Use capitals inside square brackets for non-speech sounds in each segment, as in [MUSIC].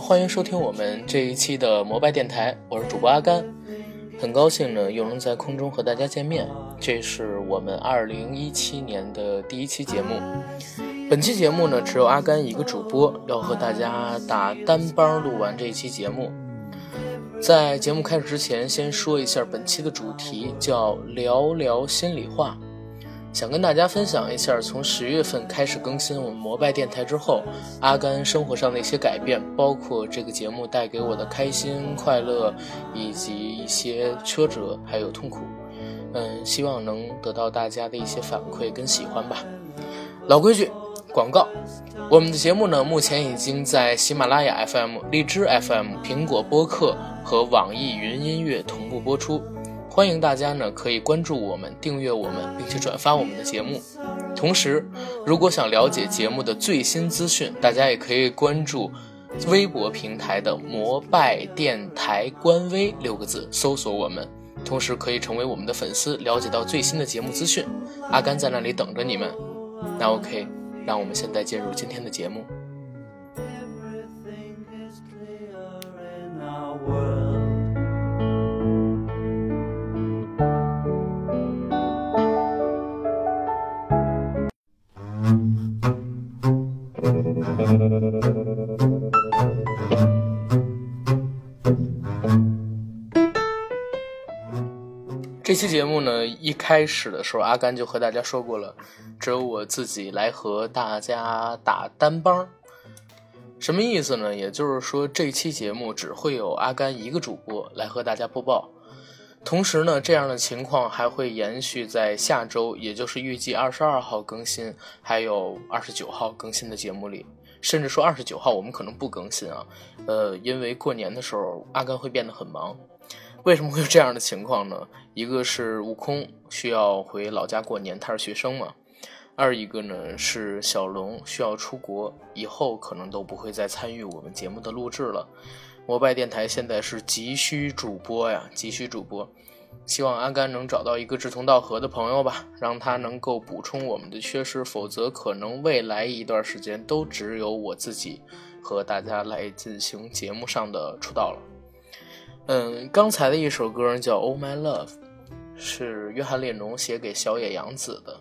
欢迎收听我们这一期的摩拜电台，我是主播阿甘，很高兴呢又能在空中和大家见面。这是我们二零一七年的第一期节目。本期节目呢只有阿甘一个主播，要和大家打单帮录完这一期节目。在节目开始之前，先说一下本期的主题，叫聊聊心里话。想跟大家分享一下，从十月份开始更新我们摩拜电台之后，阿甘生活上的一些改变，包括这个节目带给我的开心、快乐，以及一些挫折还有痛苦。嗯，希望能得到大家的一些反馈跟喜欢吧。老规矩，广告。我们的节目呢，目前已经在喜马拉雅 FM、荔枝 FM、苹果播客和网易云音乐同步播出。欢迎大家呢可以关注我们、订阅我们，并且转发我们的节目。同时，如果想了解节目的最新资讯，大家也可以关注微博平台的“摩拜电台”官微六个字，搜索我们。同时可以成为我们的粉丝，了解到最新的节目资讯。阿甘在那里等着你们。那 OK，让我们现在进入今天的节目。这期节目呢，一开始的时候，阿甘就和大家说过了，只有我自己来和大家打单帮。什么意思呢？也就是说，这期节目只会有阿甘一个主播来和大家播报。同时呢，这样的情况还会延续在下周，也就是预计二十二号更新，还有二十九号更新的节目里。甚至说二十九号我们可能不更新啊，呃，因为过年的时候阿甘会变得很忙。为什么会有这样的情况呢？一个是悟空需要回老家过年，他是学生嘛；二一个呢是小龙需要出国，以后可能都不会再参与我们节目的录制了。摩拜电台现在是急需主播呀，急需主播。希望阿甘能找到一个志同道合的朋友吧，让他能够补充我们的缺失，否则可能未来一段时间都只有我自己和大家来进行节目上的出道了。嗯，刚才的一首歌叫《Oh My Love》，是约翰列侬写给小野洋子的。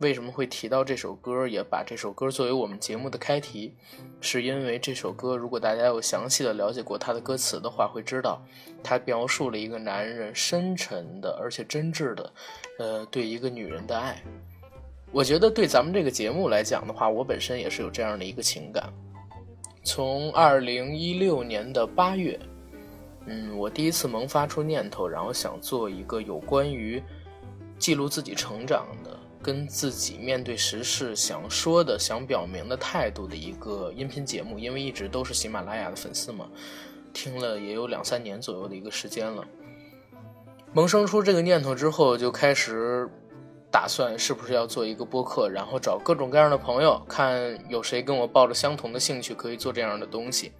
为什么会提到这首歌，也把这首歌作为我们节目的开题？是因为这首歌，如果大家有详细的了解过它的歌词的话，会知道它描述了一个男人深沉的而且真挚的，呃，对一个女人的爱。我觉得对咱们这个节目来讲的话，我本身也是有这样的一个情感。从二零一六年的八月，嗯，我第一次萌发出念头，然后想做一个有关于记录自己成长的。跟自己面对时事想说的、想表明的态度的一个音频节目，因为一直都是喜马拉雅的粉丝嘛，听了也有两三年左右的一个时间了。萌生出这个念头之后，就开始打算是不是要做一个播客，然后找各种各样的朋友，看有谁跟我抱着相同的兴趣可以做这样的东西。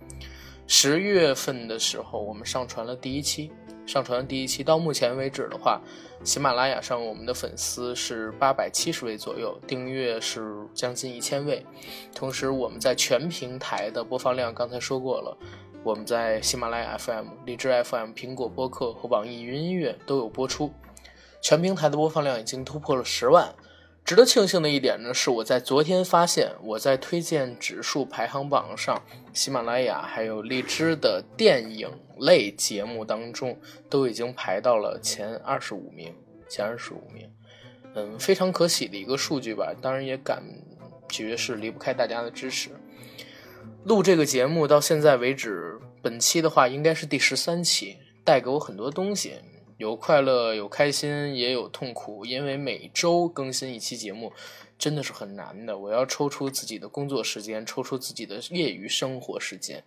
十月份的时候，我们上传了第一期。上传了第一期到目前为止的话，喜马拉雅上我们的粉丝是八百七十位左右，订阅是将近一千位。同时，我们在全平台的播放量刚才说过了，我们在喜马拉雅 FM、荔枝 FM、苹果播客和网易云音乐都有播出，全平台的播放量已经突破了十万。值得庆幸的一点呢，是我在昨天发现，我在推荐指数排行榜上，喜马拉雅还有荔枝的电影类节目当中，都已经排到了前二十五名，前二十五名，嗯，非常可喜的一个数据吧。当然也感觉是离不开大家的支持。录这个节目到现在为止，本期的话应该是第十三期，带给我很多东西。有快乐，有开心，也有痛苦。因为每周更新一期节目，真的是很难的。我要抽出自己的工作时间，抽出自己的业余生活时间，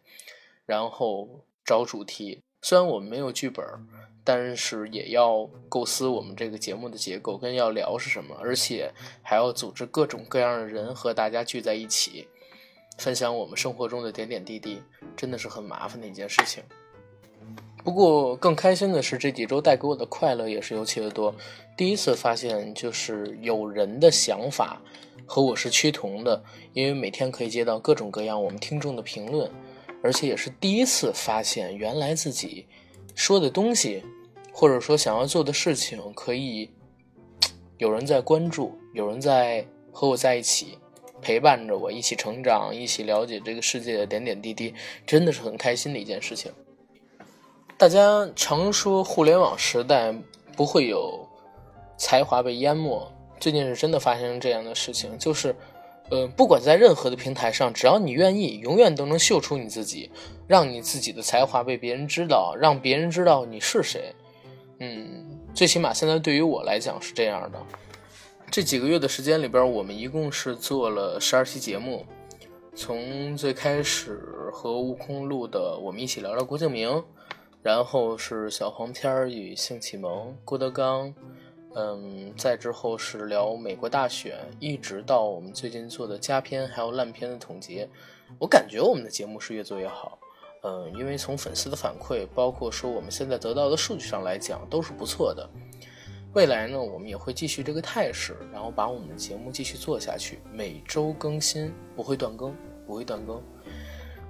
然后找主题。虽然我们没有剧本，但是也要构思我们这个节目的结构跟要聊是什么，而且还要组织各种各样的人和大家聚在一起，分享我们生活中的点点滴滴，真的是很麻烦的一件事情。不过更开心的是，这几周带给我的快乐也是尤其的多。第一次发现，就是有人的想法和我是趋同的，因为每天可以接到各种各样我们听众的评论，而且也是第一次发现，原来自己说的东西，或者说想要做的事情，可以 [TSK] 有人在关注，有人在和我在一起，陪伴着我一起成长，一起了解这个世界的点点滴滴，真的是很开心的一件事情。大家常说互联网时代不会有才华被淹没，最近是真的发生这样的事情，就是，呃，不管在任何的平台上，只要你愿意，永远都能秀出你自己，让你自己的才华被别人知道，让别人知道你是谁。嗯，最起码现在对于我来讲是这样的。这几个月的时间里边，我们一共是做了十二期节目，从最开始和悟空录的，我们一起聊聊郭敬明。然后是小黄片儿与性启蒙，郭德纲，嗯，再之后是聊美国大选，一直到我们最近做的佳片还有烂片的总结。我感觉我们的节目是越做越好，嗯，因为从粉丝的反馈，包括说我们现在得到的数据上来讲，都是不错的。未来呢，我们也会继续这个态势，然后把我们的节目继续做下去，每周更新，不会断更，不会断更。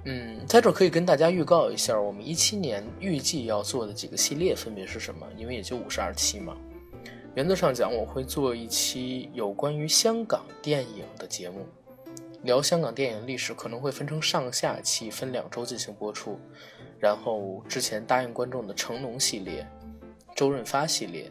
嗯，在这可以跟大家预告一下，我们一七年预计要做的几个系列分别是什么？因为也就五十二期嘛。原则上讲，我会做一期有关于香港电影的节目，聊香港电影历史，可能会分成上下期，分两周进行播出。然后之前答应观众的成龙系列、周润发系列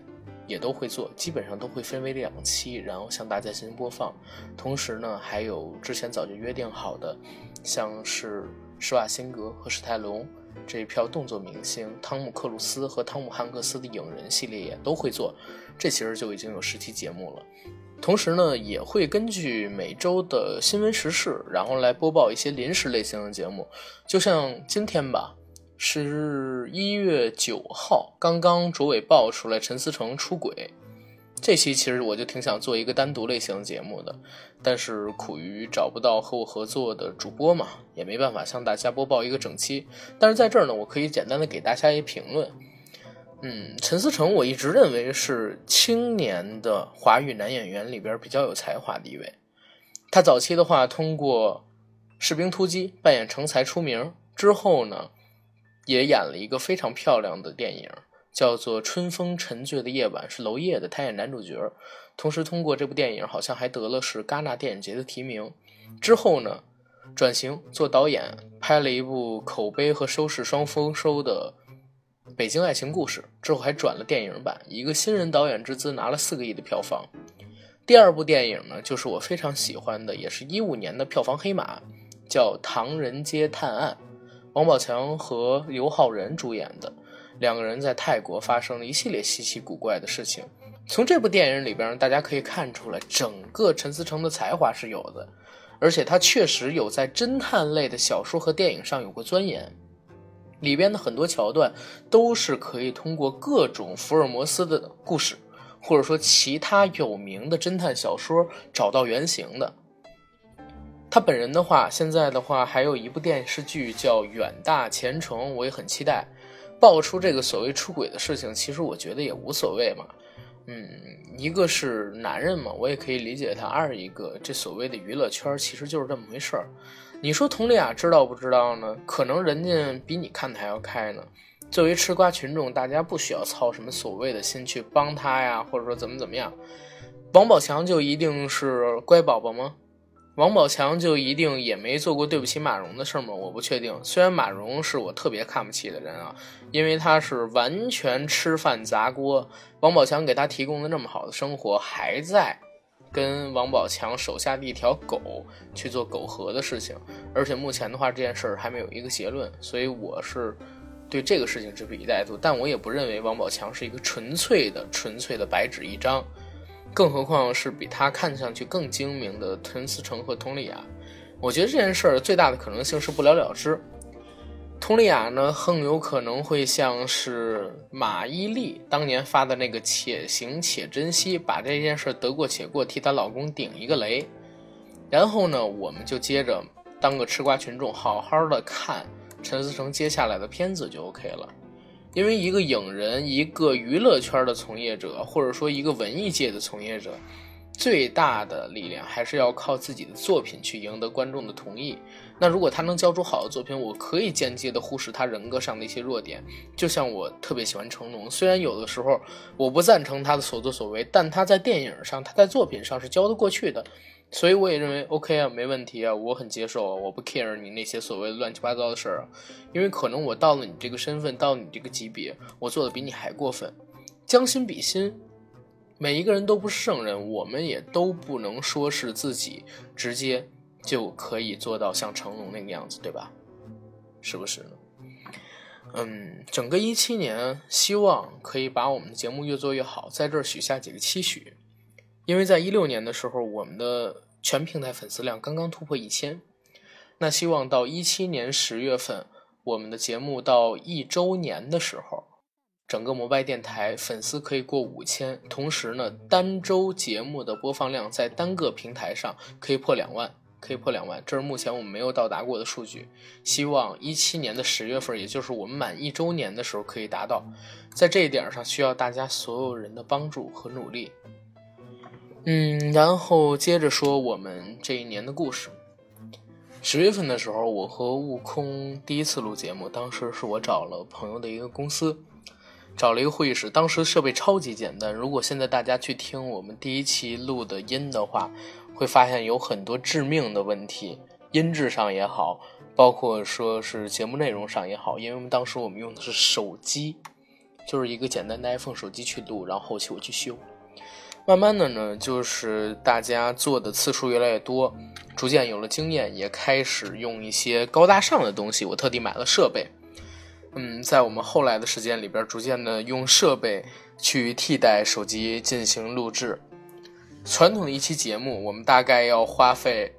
也都会做，基本上都会分为两期，然后向大家进行播放。同时呢，还有之前早就约定好的，像是。施瓦辛格和史泰龙这一票动作明星，汤姆克鲁斯和汤姆汉克斯的影人系列也都会做，这其实就已经有十期节目了。同时呢，也会根据每周的新闻时事，然后来播报一些临时类型的节目。就像今天吧，十一月九号，刚刚卓伟爆出来陈思诚出轨。这期其实我就挺想做一个单独类型的节目的，但是苦于找不到和我合作的主播嘛，也没办法向大家播报一个整期。但是在这儿呢，我可以简单的给大家一评论。嗯，陈思诚我一直认为是青年的华语男演员里边比较有才华的一位。他早期的话通过《士兵突击》扮演成才出名，之后呢，也演了一个非常漂亮的电影。叫做《春风沉醉的夜晚》，是娄烨的，他演男主角。同时，通过这部电影，好像还得了是戛纳电影节的提名。之后呢，转型做导演，拍了一部口碑和收视双丰收的《北京爱情故事》。之后还转了电影版，一个新人导演之姿拿了四个亿的票房。第二部电影呢，就是我非常喜欢的，也是一五年的票房黑马，叫《唐人街探案》，王宝强和刘昊然主演的。两个人在泰国发生了一系列稀奇古怪的事情。从这部电影里边，大家可以看出来，整个陈思诚的才华是有的，而且他确实有在侦探类的小说和电影上有过钻研。里边的很多桥段都是可以通过各种福尔摩斯的故事，或者说其他有名的侦探小说找到原型的。他本人的话，现在的话还有一部电视剧叫《远大前程》，我也很期待。爆出这个所谓出轨的事情，其实我觉得也无所谓嘛。嗯，一个是男人嘛，我也可以理解他；二一个，这所谓的娱乐圈其实就是这么回事儿。你说佟丽娅知道不知道呢？可能人家比你看的还要开呢。作为吃瓜群众，大家不需要操什么所谓的心去帮他呀，或者说怎么怎么样。王宝强就一定是乖宝宝吗？王宝强就一定也没做过对不起马蓉的事吗？我不确定。虽然马蓉是我特别看不起的人啊，因为他是完全吃饭砸锅。王宝强给他提供的那么好的生活，还在跟王宝强手下的一条狗去做苟合的事情。而且目前的话，这件事儿还没有一个结论，所以我是对这个事情持以态度。但我也不认为王宝强是一个纯粹的、纯粹的白纸一张。更何况是比他看上去更精明的陈思诚和佟丽娅，我觉得这件事儿最大的可能性是不了了之。佟丽娅呢，很有可能会像是马伊琍当年发的那个“且行且珍惜”，把这件事得过且过，替她老公顶一个雷。然后呢，我们就接着当个吃瓜群众，好好的看陈思诚接下来的片子就 OK 了。因为一个影人，一个娱乐圈的从业者，或者说一个文艺界的从业者。最大的力量还是要靠自己的作品去赢得观众的同意。那如果他能交出好的作品，我可以间接的忽视他人格上的一些弱点。就像我特别喜欢成龙，虽然有的时候我不赞成他的所作所为，但他在电影上，他在作品上是交得过去的。所以我也认为 OK 啊，没问题啊，我很接受，我不 care 你那些所谓乱七八糟的事儿啊，因为可能我到了你这个身份，到你这个级别，我做的比你还过分。将心比心。每一个人都不是圣人，我们也都不能说是自己直接就可以做到像成龙那个样子，对吧？是不是呢？嗯，整个一七年，希望可以把我们的节目越做越好，在这儿许下几个期许。因为在一六年的时候，我们的全平台粉丝量刚刚突破一千，那希望到一七年十月份，我们的节目到一周年的时候。整个摩拜电台粉丝可以过五千，同时呢，单周节目的播放量在单个平台上可以破两万，可以破两万，这是目前我们没有到达过的数据。希望一七年的十月份，也就是我们满一周年的时候可以达到。在这一点上，需要大家所有人的帮助和努力。嗯，然后接着说我们这一年的故事。十月份的时候，我和悟空第一次录节目，当时是我找了朋友的一个公司。找了一个会议室，当时设备超级简单。如果现在大家去听我们第一期录的音的话，会发现有很多致命的问题，音质上也好，包括说是节目内容上也好。因为我们当时我们用的是手机，就是一个简单的 iPhone 手机去录，然后后期我去修。慢慢的呢，就是大家做的次数越来越多，逐渐有了经验，也开始用一些高大上的东西。我特地买了设备。嗯，在我们后来的时间里边，逐渐的用设备去替代手机进行录制。传统的一期节目，我们大概要花费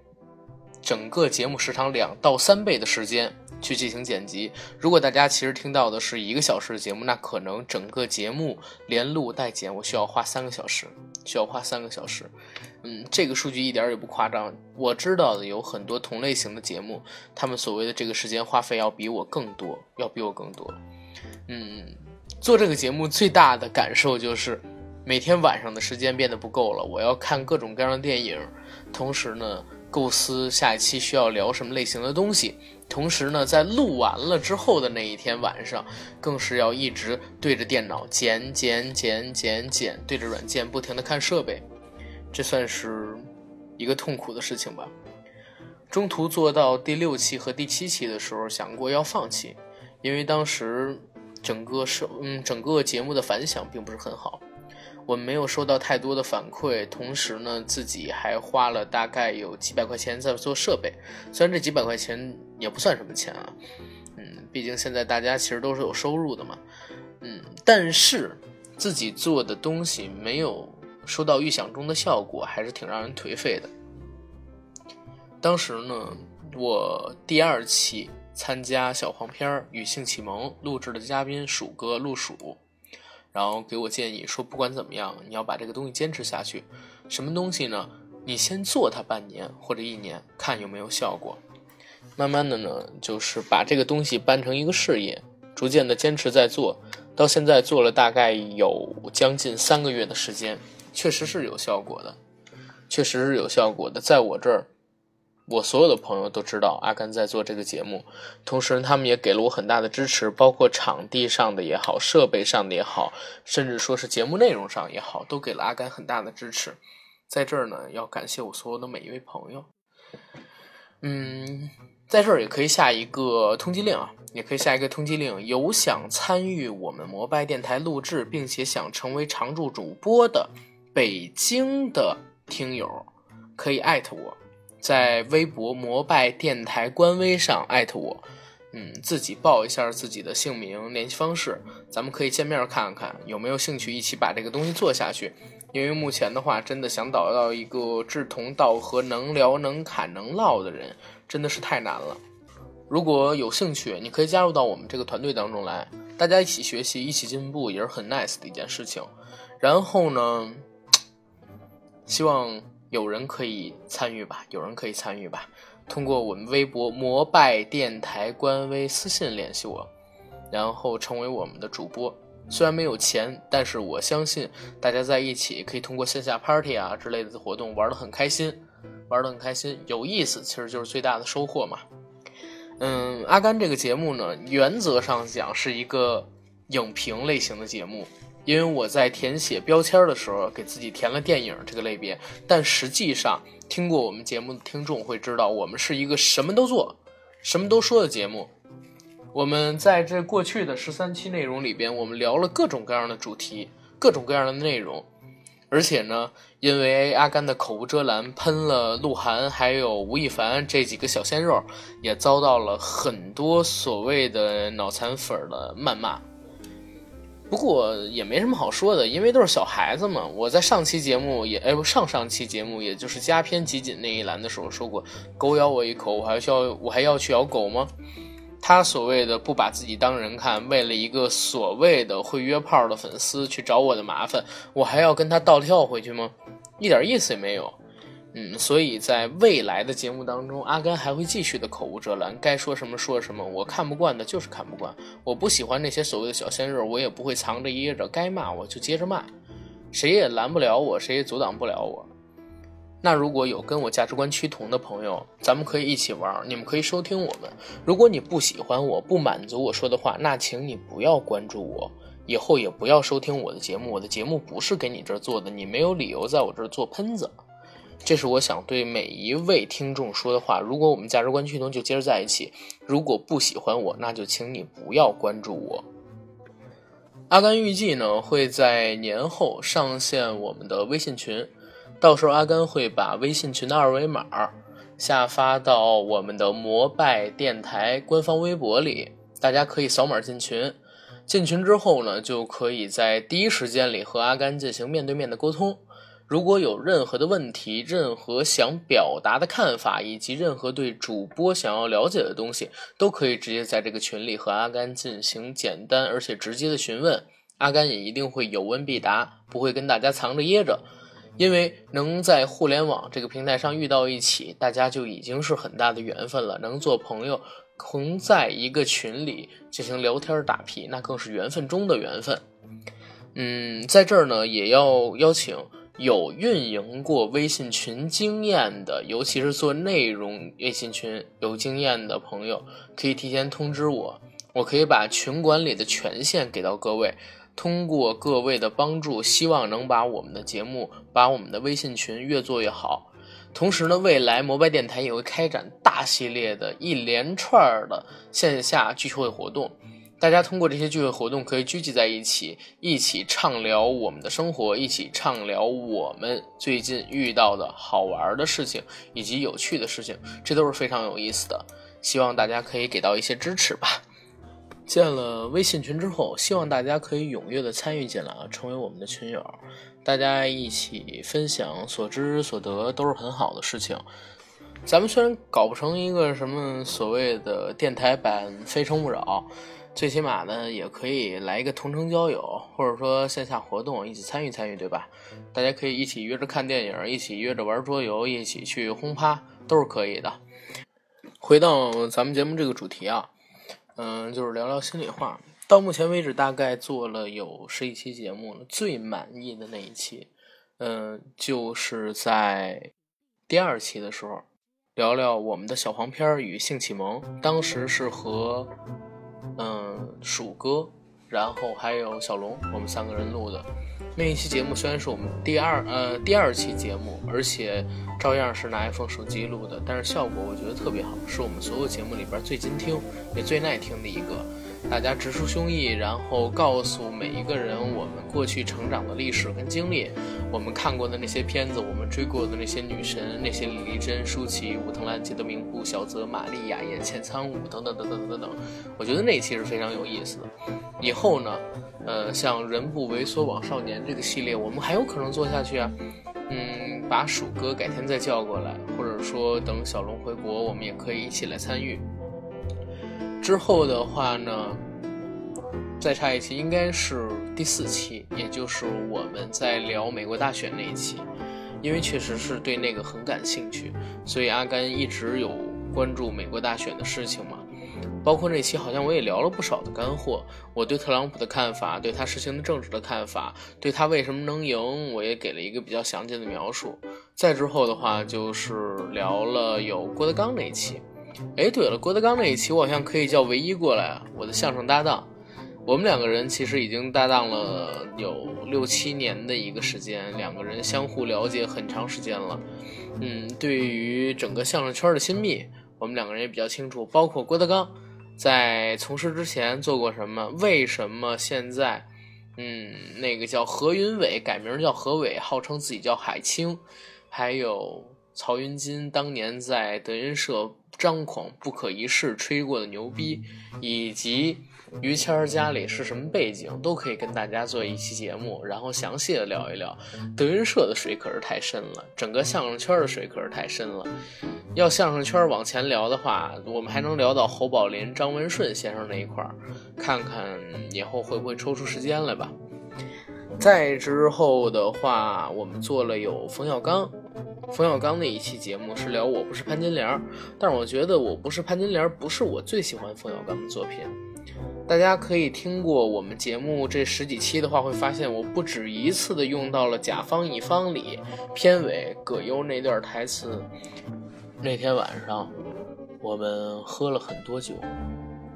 整个节目时长两到三倍的时间去进行剪辑。如果大家其实听到的是一个小时的节目，那可能整个节目连录带剪，我需要花三个小时，需要花三个小时。嗯，这个数据一点也不夸张。我知道的有很多同类型的节目，他们所谓的这个时间花费要比我更多，要比我更多。嗯，做这个节目最大的感受就是每天晚上的时间变得不够了。我要看各种各样的电影，同时呢，构思下一期需要聊什么类型的东西。同时呢，在录完了之后的那一天晚上，更是要一直对着电脑剪剪剪剪剪，对着软件不停的看设备。这算是一个痛苦的事情吧。中途做到第六期和第七期的时候，想过要放弃，因为当时整个收嗯整个节目的反响并不是很好，我没有收到太多的反馈，同时呢自己还花了大概有几百块钱在做设备，虽然这几百块钱也不算什么钱啊，嗯，毕竟现在大家其实都是有收入的嘛，嗯，但是自己做的东西没有。收到预想中的效果，还是挺让人颓废的。当时呢，我第二期参加小黄片《与性启蒙》录制的嘉宾鼠哥陆鼠，然后给我建议说，不管怎么样，你要把这个东西坚持下去。什么东西呢？你先做它半年或者一年，看有没有效果。慢慢的呢，就是把这个东西办成一个事业，逐渐的坚持在做，到现在做了大概有将近三个月的时间。确实是有效果的，确实是有效果的。在我这儿，我所有的朋友都知道阿甘在做这个节目，同时他们也给了我很大的支持，包括场地上的也好，设备上的也好，甚至说是节目内容上也好，都给了阿甘很大的支持。在这儿呢，要感谢我所有的每一位朋友。嗯，在这儿也可以下一个通缉令啊，也可以下一个通缉令。有想参与我们摩拜电台录制，并且想成为常驻主播的。北京的听友可以艾特我，在微博摩拜电台官微上艾特我，嗯，自己报一下自己的姓名、联系方式，咱们可以见面看看有没有兴趣一起把这个东西做下去。因为目前的话，真的想找到一个志同道合、能聊能侃能唠的人，真的是太难了。如果有兴趣，你可以加入到我们这个团队当中来，大家一起学习，一起进步，也是很 nice 的一件事情。然后呢，[TSK] 希望有人可以参与吧，有人可以参与吧。通过我们微博“摩拜电台”官微私信联系我，然后成为我们的主播。虽然没有钱，但是我相信大家在一起可以通过线下 party 啊之类的活动玩得很开心，玩得很开心，有意思，其实就是最大的收获嘛。嗯，阿甘这个节目呢，原则上讲是一个影评类型的节目，因为我在填写标签的时候给自己填了电影这个类别，但实际上听过我们节目的听众会知道，我们是一个什么都做、什么都说的节目。我们在这过去的十三期内容里边，我们聊了各种各样的主题、各种各样的内容。而且呢，因为阿甘的口无遮拦，喷了鹿晗还有吴亦凡这几个小鲜肉，也遭到了很多所谓的脑残粉的谩骂。不过也没什么好说的，因为都是小孩子嘛。我在上期节目也，哎不，上上期节目，也就是加片集锦那一栏的时候说过，狗咬我一口，我还需要我还要去咬狗吗？他所谓的不把自己当人看，为了一个所谓的会约炮的粉丝去找我的麻烦，我还要跟他倒跳回去吗？一点意思也没有。嗯，所以在未来的节目当中，阿甘还会继续的口无遮拦，该说什么说什么。我看不惯的就是看不惯，我不喜欢那些所谓的小鲜肉，我也不会藏着掖着，该骂我就接着骂，谁也拦不了我，谁也阻挡不了我。那如果有跟我价值观趋同的朋友，咱们可以一起玩，你们可以收听我们。如果你不喜欢我，不满足我说的话，那请你不要关注我，以后也不要收听我的节目。我的节目不是给你这儿做的，你没有理由在我这儿做喷子。这是我想对每一位听众说的话。如果我们价值观趋同，就接着在一起；如果不喜欢我，那就请你不要关注我。阿甘预计呢会在年后上线我们的微信群，到时候阿甘会把微信群的二维码下发到我们的摩拜电台官方微博里，大家可以扫码进群。进群之后呢，就可以在第一时间里和阿甘进行面对面的沟通。如果有任何的问题、任何想表达的看法，以及任何对主播想要了解的东西，都可以直接在这个群里和阿甘进行简单而且直接的询问。阿甘也一定会有问必答，不会跟大家藏着掖着。因为能在互联网这个平台上遇到一起，大家就已经是很大的缘分了。能做朋友，同在一个群里进行聊天打屁，那更是缘分中的缘分。嗯，在这儿呢，也要邀请。有运营过微信群经验的，尤其是做内容微信群有经验的朋友，可以提前通知我，我可以把群管理的权限给到各位。通过各位的帮助，希望能把我们的节目，把我们的微信群越做越好。同时呢，未来摩拜电台也会开展大系列的一连串的线下聚会活动。大家通过这些聚会活动可以聚集在一起，一起畅聊我们的生活，一起畅聊我们最近遇到的好玩的事情以及有趣的事情，这都是非常有意思的。希望大家可以给到一些支持吧。建了微信群之后，希望大家可以踊跃的参与进来啊，成为我们的群友，大家一起分享所知所得都是很好的事情。咱们虽然搞不成一个什么所谓的电台版《非诚勿扰》。最起码呢，也可以来一个同城交友，或者说线下活动一起参与参与，对吧？大家可以一起约着看电影，一起约着玩桌游，一起去轰趴，都是可以的。回到咱们节目这个主题啊，嗯，就是聊聊心里话。到目前为止，大概做了有十一期节目了，最满意的那一期，嗯，就是在第二期的时候，聊聊我们的小黄片与性启蒙，当时是和。嗯，鼠哥，然后还有小龙，我们三个人录的那一期节目，虽然是我们第二呃第二期节目，而且照样是拿 iPhone 手机录的，但是效果我觉得特别好，是我们所有节目里边最经听也最耐听的一个。大家直抒胸臆，然后告诉每一个人我们过去成长的历史跟经历，我们看过的那些片子，我们追过的那些女神，那些李丽珍、舒淇、武藤兰、吉德明步、小泽玛利亚、眼前苍梧等等等等等等。我觉得那一期是非常有意思的。以后呢，呃，像人不猥琐枉少年这个系列，我们还有可能做下去啊。嗯，把鼠哥改天再叫过来，或者说等小龙回国，我们也可以一起来参与。之后的话呢，再差一期应该是第四期，也就是我们在聊美国大选那一期，因为确实是对那个很感兴趣，所以阿甘一直有关注美国大选的事情嘛。包括那期好像我也聊了不少的干货，我对特朗普的看法，对他实行的政治的看法，对他为什么能赢，我也给了一个比较详尽的描述。再之后的话就是聊了有郭德纲那一期。哎，对了，郭德纲那一期我好像可以叫唯一过来，我的相声搭档。我们两个人其实已经搭档了有六七年的一个时间，两个人相互了解很长时间了。嗯，对于整个相声圈的亲密，我们两个人也比较清楚，包括郭德纲。在从事之前做过什么？为什么现在，嗯，那个叫何云伟改名叫何伟，号称自己叫海清，还有曹云金当年在德云社张狂不可一世吹过的牛逼，以及。于谦儿家里是什么背景，都可以跟大家做一期节目，然后详细的聊一聊。德云社的水可是太深了，整个相声圈的水可是太深了。要相声圈往前聊的话，我们还能聊到侯宝林、张文顺先生那一块儿，看看以后会不会抽出时间来吧。再之后的话，我们做了有冯小刚，冯小刚那一期节目是聊我不是潘金莲，但是我觉得我不是潘金莲不是我最喜欢冯小刚的作品。大家可以听过我们节目这十几期的话，会发现我不止一次的用到了甲方乙方里片尾葛优那段台词。那天晚上，我们喝了很多酒，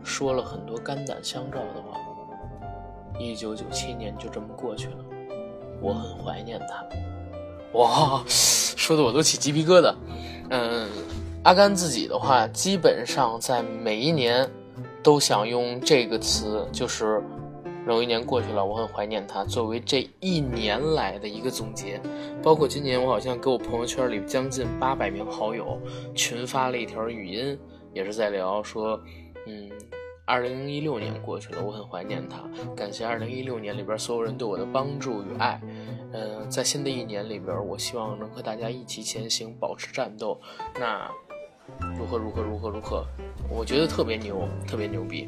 说了很多肝胆相照的话。一九九七年就这么过去了，我很怀念他。哇，说的我都起鸡皮疙瘩。嗯，阿甘自己的话，基本上在每一年。都想用这个词，就是又一年过去了，我很怀念他，作为这一年来的一个总结。包括今年，我好像给我朋友圈里将近八百名好友群发了一条语音，也是在聊说，嗯，二零一六年过去了，我很怀念他，感谢二零一六年里边所有人对我的帮助与爱。嗯，在新的一年里边，我希望能和大家一起前行，保持战斗。那。如何如何如何如何？我觉得特别牛，特别牛逼。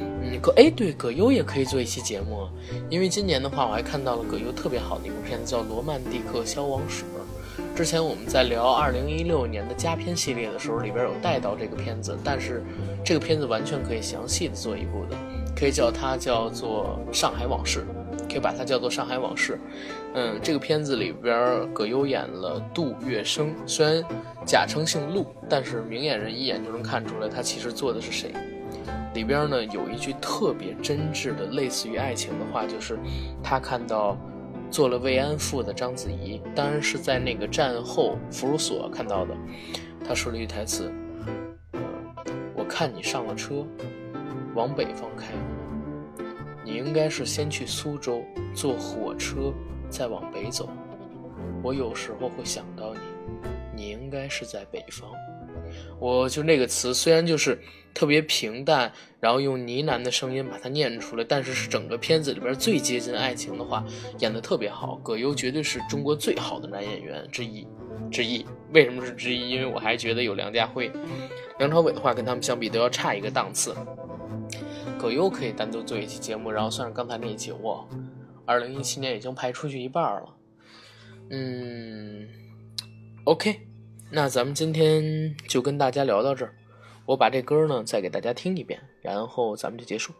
嗯，葛哎，对，葛优也可以做一期节目，因为今年的话，我还看到了葛优特别好的一部片子，叫《罗曼蒂克消亡史》。之前我们在聊2016年的佳片系列的时候，里边有带到这个片子，但是这个片子完全可以详细的做一部的，可以叫它叫做《上海往事》。可以把它叫做《上海往事》，嗯，这个片子里边葛优演了杜月笙，虽然假称姓陆，但是明眼人一眼就能看出来他其实做的是谁。里边呢有一句特别真挚的类似于爱情的话，就是他看到做了慰安妇的章子怡，当然是在那个战后俘虏所看到的。他说了一句台词：“我看你上了车，往北方开。”你应该是先去苏州坐火车，再往北走。我有时候会想到你，你应该是在北方。我就那个词，虽然就是特别平淡，然后用呢喃的声音把它念出来，但是是整个片子里边最接近爱情的话，演得特别好。葛优绝对是中国最好的男演员之一，之一。为什么是之一？因为我还觉得有梁家辉、梁朝伟的话，跟他们相比都要差一个档次。葛优可以单独做一期节目，然后算上刚才那一期，哇，二零一七年已经排出去一半了。嗯，OK，那咱们今天就跟大家聊到这儿，我把这歌呢再给大家听一遍，然后咱们就结束。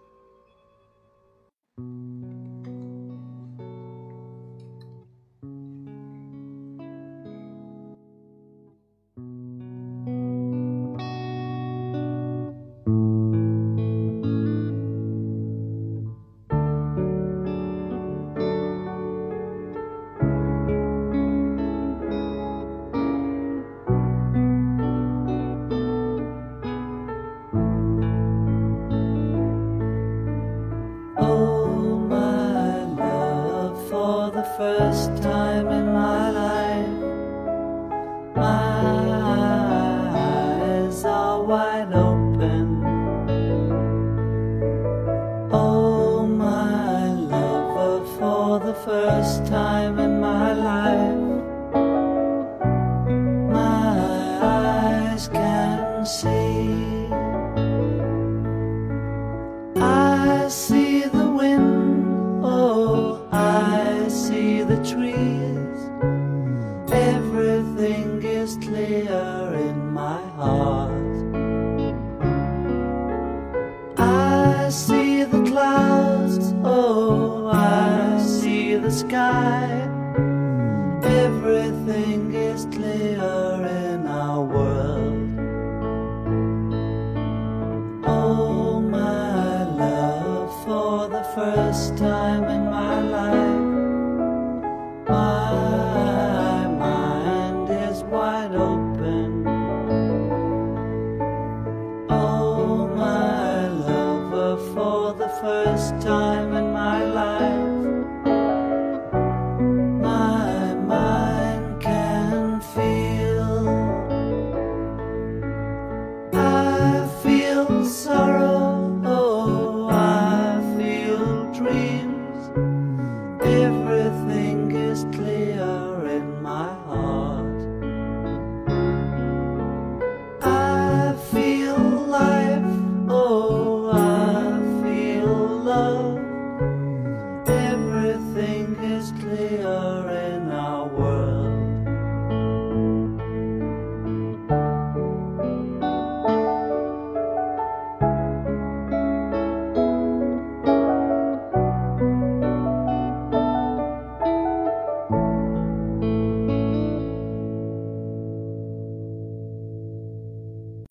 I see the wind, oh, I see the trees. Everything is clear in my heart. I see the clouds, oh, I see the sky. Everything